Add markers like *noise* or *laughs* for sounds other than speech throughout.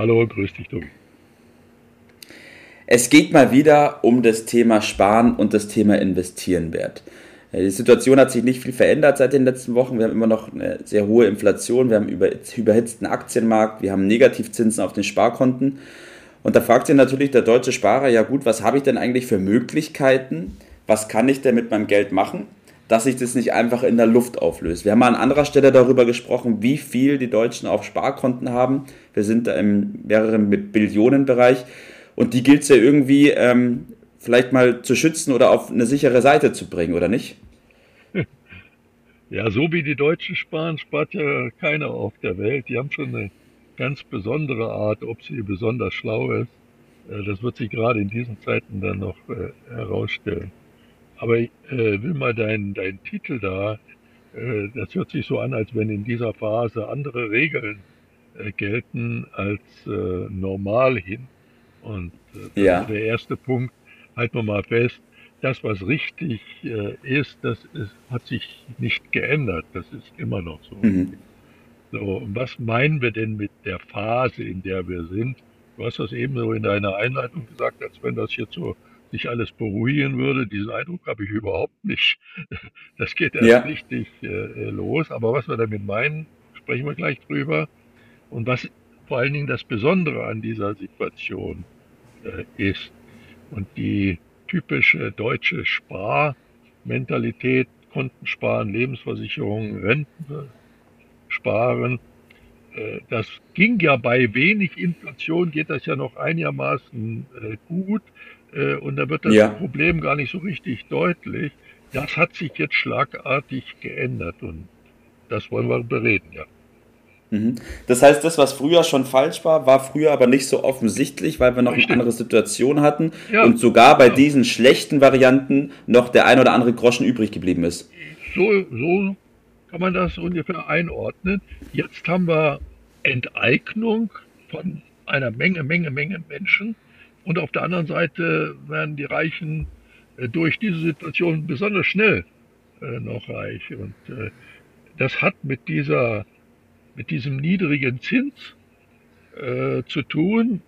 Hallo, grüß dich, du. Es geht mal wieder um das Thema Sparen und das Thema Investieren, Wert. Die Situation hat sich nicht viel verändert seit den letzten Wochen. Wir haben immer noch eine sehr hohe Inflation, wir haben über, überhitzten Aktienmarkt, wir haben Negativzinsen auf den Sparkonten. Und da fragt sich natürlich der deutsche Sparer, ja gut, was habe ich denn eigentlich für Möglichkeiten? Was kann ich denn mit meinem Geld machen? Dass sich das nicht einfach in der Luft auflöst. Wir haben an anderer Stelle darüber gesprochen, wie viel die Deutschen auf Sparkonten haben. Wir sind da im mehreren Billionenbereich und die gilt es ja irgendwie ähm, vielleicht mal zu schützen oder auf eine sichere Seite zu bringen, oder nicht? *laughs* Ja, so wie die Deutschen sparen, spart ja keiner auf der Welt. Die haben schon eine ganz besondere Art, ob sie besonders schlau ist. Äh, das wird sich gerade in diesen Zeiten dann noch äh, herausstellen. Aber ich äh, will mal deinen dein Titel da, äh, das hört sich so an, als wenn in dieser Phase andere Regeln äh, gelten als äh, normal hin. Und äh, ja. der erste Punkt, halten wir mal fest, das, was richtig äh, ist, das ist, hat sich nicht geändert. Das ist immer noch so. Mhm. So, und was meinen wir denn mit der Phase, in der wir sind? Du hast das eben so in deiner Einleitung gesagt, als wenn das jetzt so sich alles beruhigen würde. Diesen Eindruck habe ich überhaupt nicht. *laughs* Das geht erst ja. richtig äh, los. Aber was wir damit meinen, sprechen wir gleich drüber. Und was vor allen Dingen das Besondere an dieser Situation äh, ist. Und die typische deutsche Sparmentalität, Konten sparen, Lebensversicherungen, Renten sparen, äh, das ging ja bei wenig Inflation, geht das ja noch einigermaßen äh, gut. Äh, und da wird das ja. Problem gar nicht so richtig deutlich. Das hat sich jetzt schlagartig geändert und das wollen wir bereden, ja. Mhm. Das heißt, das, was früher schon falsch war, war früher aber nicht so offensichtlich, weil wir noch Richtig. eine andere Situation hatten ja. und sogar bei ja. diesen schlechten Varianten noch der ein oder andere Groschen übrig geblieben ist. So, so kann man das ungefähr einordnen. Jetzt haben wir Enteignung von einer Menge, Menge, Menge Menschen und auf der anderen Seite werden die Reichen äh, durch diese Situation besonders schnell äh, noch reich. Und äh, das hat mit dieser, mit diesem niedrigen Zins äh, zu tun.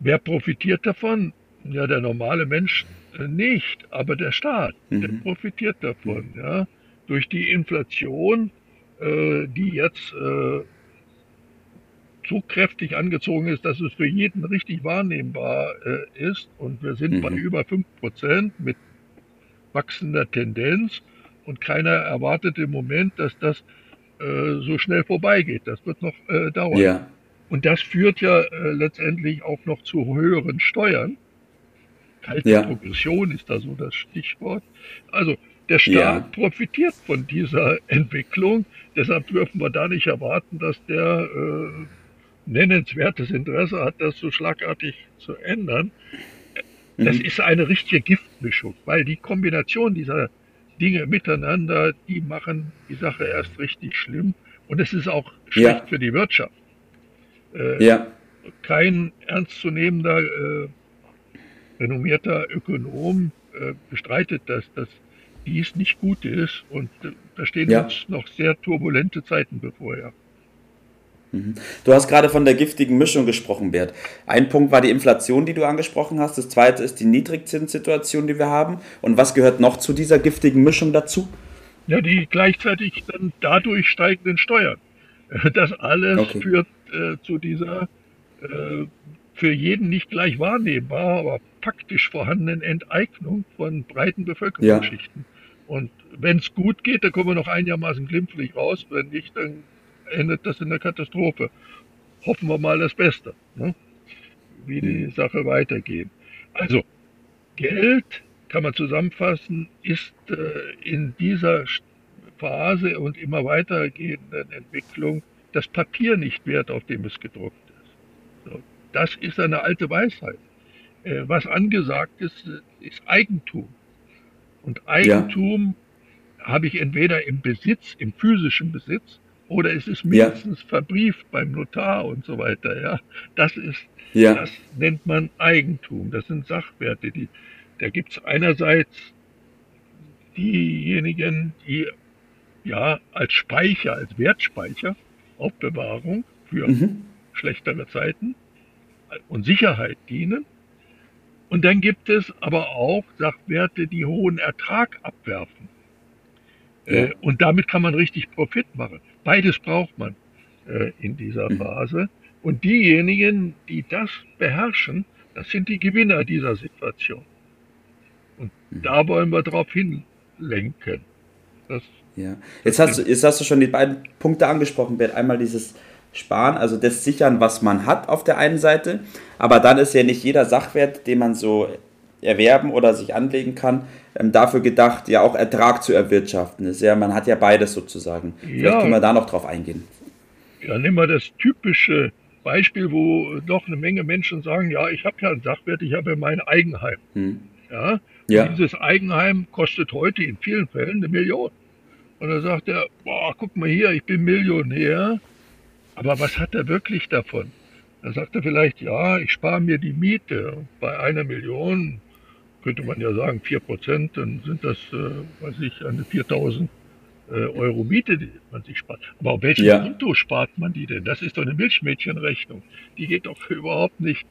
Wer profitiert davon? Ja, der normale Mensch äh, nicht, aber der Staat, mhm. der profitiert davon, ja, durch die Inflation, äh, die jetzt so kräftig angezogen ist, dass es für jeden richtig wahrnehmbar äh, ist. Und wir sind mhm. bei über 5% mit wachsender Tendenz. Und keiner erwartet im Moment, dass das äh, so schnell vorbeigeht. Das wird noch äh, dauern. Ja. Und das führt ja äh, letztendlich auch noch zu höheren Steuern. Kalte ja. Progression ist da so das Stichwort. Also der Staat ja. profitiert von dieser Entwicklung. Deshalb dürfen wir da nicht erwarten, dass der äh, nennenswertes Interesse hat, das so schlagartig zu ändern. Das mhm. ist eine richtige Giftmischung, weil die Kombination dieser Dinge miteinander, die machen die Sache erst richtig schlimm. Und es ist auch schlecht ja. für die Wirtschaft. Äh, ja. Kein ernstzunehmender, äh, renommierter Ökonom äh, bestreitet, dass das dies nicht gut ist. Und äh, da stehen ja. uns noch sehr turbulente Zeiten bevor. Ja. Mhm. Du hast gerade von der giftigen Mischung gesprochen, Bert. Ein Punkt war die Inflation, die du angesprochen hast. Das zweite ist die Niedrigzinssituation, die wir haben. Und was gehört noch zu dieser giftigen Mischung dazu? Ja, die gleichzeitig dann dadurch steigenden Steuern. *laughs* Das alles okay. führt äh, zu dieser äh, für jeden nicht gleich wahrnehmbar, aber faktisch vorhandenen Enteignung von breiten Bevölkerungsschichten. Ja. Und wenn es gut geht, dann kommen wir noch einigermaßen glimpflich raus. Wenn nicht, dann endet das in der Katastrophe. Hoffen wir mal das Beste, ne? wie die mhm. Sache weitergeht. Also, Geld, kann man zusammenfassen, ist äh, in dieser Phase und immer weitergehenden Entwicklung das Papier nicht wert, auf dem es gedruckt ist. So, das ist eine alte Weisheit. Äh, was angesagt ist, ist Eigentum. Und Eigentum ja. habe ich entweder im Besitz, im physischen Besitz, oder es ist mindestens ja. verbrieft beim Notar und so weiter. Ja, das ist, ja. das nennt man Eigentum. Das sind Sachwerte. Die, da gibt es einerseits diejenigen, die ja als Speicher, als Wertspeicher, Aufbewahrung für mhm. schlechtere Zeiten und Sicherheit dienen. Und dann gibt es aber auch Sachwerte, die hohen Ertrag abwerfen. Ja. Äh, und damit kann man richtig Profit machen. Beides braucht man äh, in dieser mhm. Phase. Und diejenigen, die das beherrschen, das sind die Gewinner dieser Situation. Und mhm. da wollen wir drauf hinlenken. Das ja. Jetzt hast, du, jetzt hast du schon die beiden Punkte angesprochen, Bert. Einmal dieses Sparen, also das Sichern, was man hat auf der einen Seite, aber dann ist ja nicht jeder Sachwert, den man so erwerben oder sich anlegen kann, ähm, dafür gedacht, ja auch Ertrag zu erwirtschaften. ist ja, man hat ja beides sozusagen. Vielleicht ja. können wir da noch drauf eingehen. Ja, nehmen wir das typische Beispiel, wo doch eine Menge Menschen sagen, ja, ich habe ja einen Sachwert, ich habe ja mein Eigenheim. Hm. Ja, ja. Dieses Eigenheim kostet heute in vielen Fällen eine Million. Und dann sagt er, boah, guck mal hier, ich bin Millionär. Aber was hat er wirklich davon? Dann sagt er vielleicht, ja, ich spare mir die Miete. Bei einer Million könnte man ja sagen, 4 Prozent, dann sind das, äh, weiß ich, eine 4000 äh, Euro Miete, die man sich spart. Aber auf welchem ja. Konto spart man die denn? Das ist doch eine Milchmädchenrechnung. Die geht doch *laughs* überhaupt nicht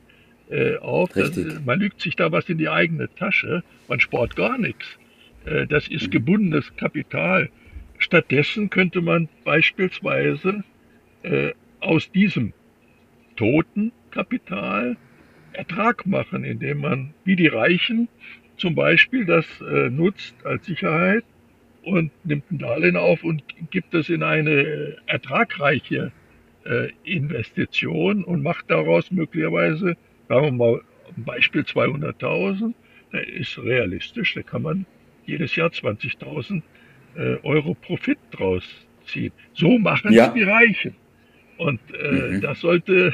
äh, auf. Das, man lügt sich da was in die eigene Tasche. Man spart gar nichts. Äh, das ist mhm. gebundenes Kapital. Stattdessen könnte man beispielsweise äh, aus diesem toten Kapital Ertrag machen, indem man, wie die Reichen, zum Beispiel das äh, nutzt als Sicherheit und nimmt ein Darlehen auf und gibt es in eine ertragreiche äh, Investition und macht daraus möglicherweise, sagen wir mal, ein Beispiel 200.000, der ist realistisch, da kann man jedes Jahr 20.000 äh, Euro Profit draus ziehen. So machen ja. die Reichen. Und äh, mhm. das sollte,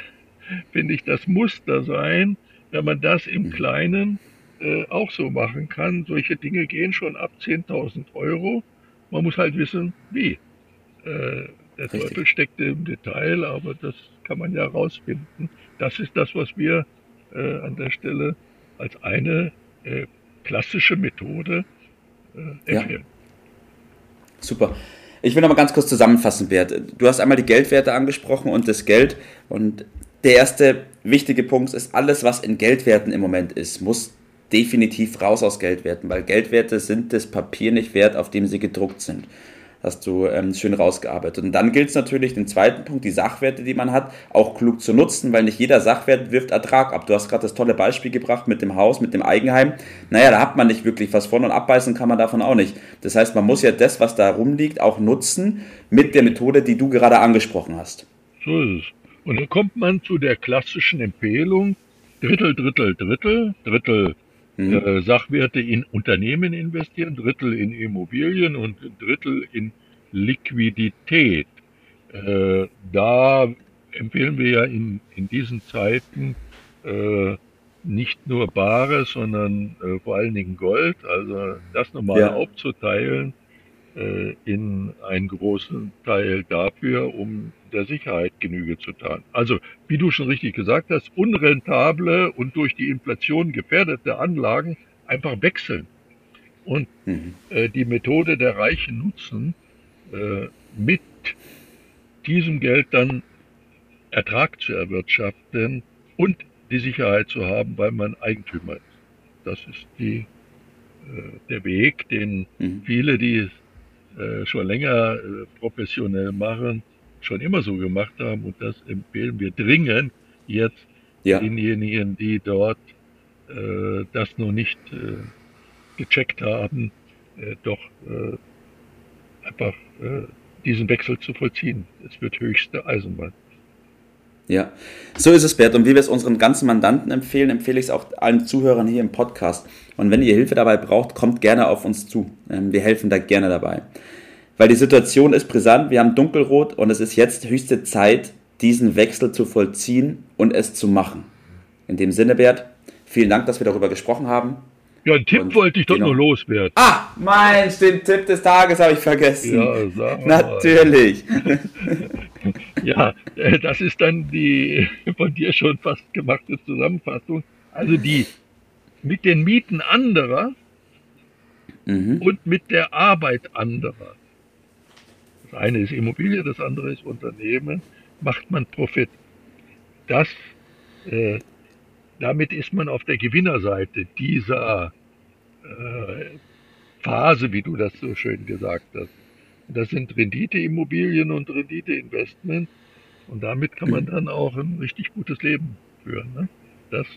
finde ich, das Muster sein, wenn man das im mhm. Kleinen äh, auch so machen kann. Solche Dinge gehen schon ab 10.000 Euro. Man muss halt wissen, wie. Äh, der Richtig. Teufel steckt im Detail, aber das kann man ja rausfinden. Das ist das, was wir äh, an der Stelle als eine äh, klassische Methode äh, empfehlen. Ja. Super. Ich will noch mal ganz kurz zusammenfassen, Bert. Du hast einmal die Geldwerte angesprochen und das Geld. Und der erste wichtige Punkt ist, alles, was in Geldwerten im Moment ist, muss definitiv raus aus Geldwerten, weil Geldwerte sind das Papier nicht wert, auf dem sie gedruckt sind hast du ähm, schön rausgearbeitet. Und dann gilt es natürlich, den zweiten Punkt, die Sachwerte, die man hat, auch klug zu nutzen, weil nicht jeder Sachwert wirft Ertrag ab. Du hast gerade das tolle Beispiel gebracht mit dem Haus, mit dem Eigenheim. Naja, da hat man nicht wirklich was von und abbeißen kann man davon auch nicht. Das heißt, man muss ja das, was da rumliegt, auch nutzen mit der Methode, die du gerade angesprochen hast. So ist es. Und dann kommt man zu der klassischen Empfehlung, Drittel, Drittel, Drittel, Drittel mhm. äh, Sachwerte in Unternehmen investieren, Drittel in Immobilien und Drittel in Liquidität. Äh, da empfehlen wir ja in, in diesen Zeiten äh, nicht nur Bares, sondern äh, vor allen Dingen Gold, also das nochmal ja. aufzuteilen äh, in einen großen Teil dafür, um der Sicherheit Genüge zu tun. Also, wie du schon richtig gesagt hast, unrentable und durch die Inflation gefährdete Anlagen einfach wechseln und mhm. äh, die Methode der Reichen nutzen, äh, mit diesem Geld dann Ertrag zu erwirtschaften und die Sicherheit zu haben, weil man Eigentümer ist. Das ist die, äh, der Weg, den mhm. viele, die äh, schon länger äh, professionell machen, schon immer so gemacht haben und das empfehlen wir dringend jetzt ja. denjenigen, die dort äh, das noch nicht äh, gecheckt haben, doch einfach diesen Wechsel zu vollziehen. Es wird höchste Eisenbahn. Ja, so ist es, Bert. Und wie wir es unseren ganzen Mandanten empfehlen, empfehle ich es auch allen Zuhörern hier im Podcast. Und wenn ihr Hilfe dabei braucht, kommt gerne auf uns zu. Ähm, wir helfen da gerne dabei. weil die Situation ist brisant, wir haben dunkelrot und es ist jetzt höchste Zeit, diesen Wechsel zu vollziehen und es zu machen. In dem Sinne, Bert, vielen Dank, dass wir darüber gesprochen haben. Ja, einen Tipp und wollte ich doch nur loswerden. Ah, mein, den Tipp des Tages habe ich vergessen. Ja, sag mal. Natürlich. *laughs* ja, äh, das ist dann die *laughs* von dir schon fast gemachte Zusammenfassung. Also die mit den Mieten anderer mhm. und mit der Arbeit anderer. Das eine ist Immobilie, das andere ist Unternehmen. Macht man Profit. Das äh, damit ist man auf der Gewinnerseite dieser äh, Phase, wie du das so schön gesagt hast. das sind Renditeimmobilien und Renditeinvestment. Und damit kann man dann auch ein richtig gutes Leben führen. Ne? Das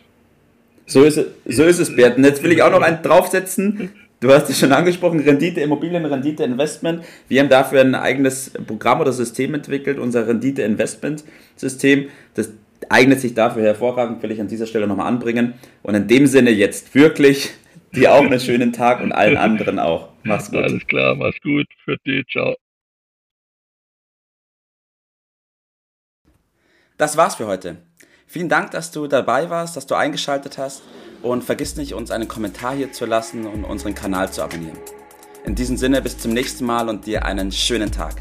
so ist, es, so ist es, Bert. Und jetzt will ich auch noch einen draufsetzen. Du hast es schon angesprochen, Rendite Immobilien, Rendite Investment. Wir haben dafür ein eigenes Programm oder System entwickelt, unser Rendite Investment System. Das eignet sich dafür hervorragend, will ich an dieser Stelle nochmal anbringen. Und in dem Sinne jetzt wirklich dir auch einen schönen Tag und allen anderen auch. Mach's gut. Alles klar, mach's gut. Für dich, ciao. Das war's für heute. Vielen Dank, dass du dabei warst, dass du eingeschaltet hast und vergiss nicht, uns einen Kommentar hier zu lassen und unseren Kanal zu abonnieren. In diesem Sinne, bis zum nächsten Mal und dir einen schönen Tag.